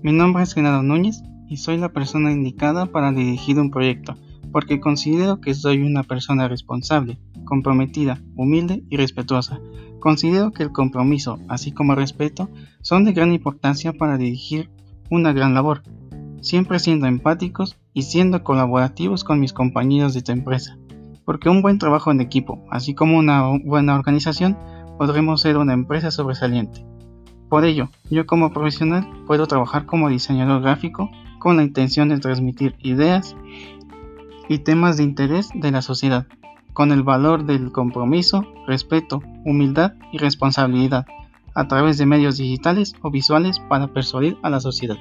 Mi nombre es Genaro Núñez y soy la persona indicada para dirigir un proyecto, porque considero que soy una persona responsable, comprometida, humilde y respetuosa. Considero que el compromiso, así como el respeto, son de gran importancia para dirigir una gran labor, siempre siendo empáticos y siendo colaborativos con mis compañeros de tu empresa, porque un buen trabajo en equipo, así como una buena organización, podremos ser una empresa sobresaliente. Por ello, yo como profesional puedo trabajar como diseñador gráfico con la intención de transmitir ideas y temas de interés de la sociedad, con el valor del compromiso, respeto, humildad y responsabilidad, a través de medios digitales o visuales para persuadir a la sociedad.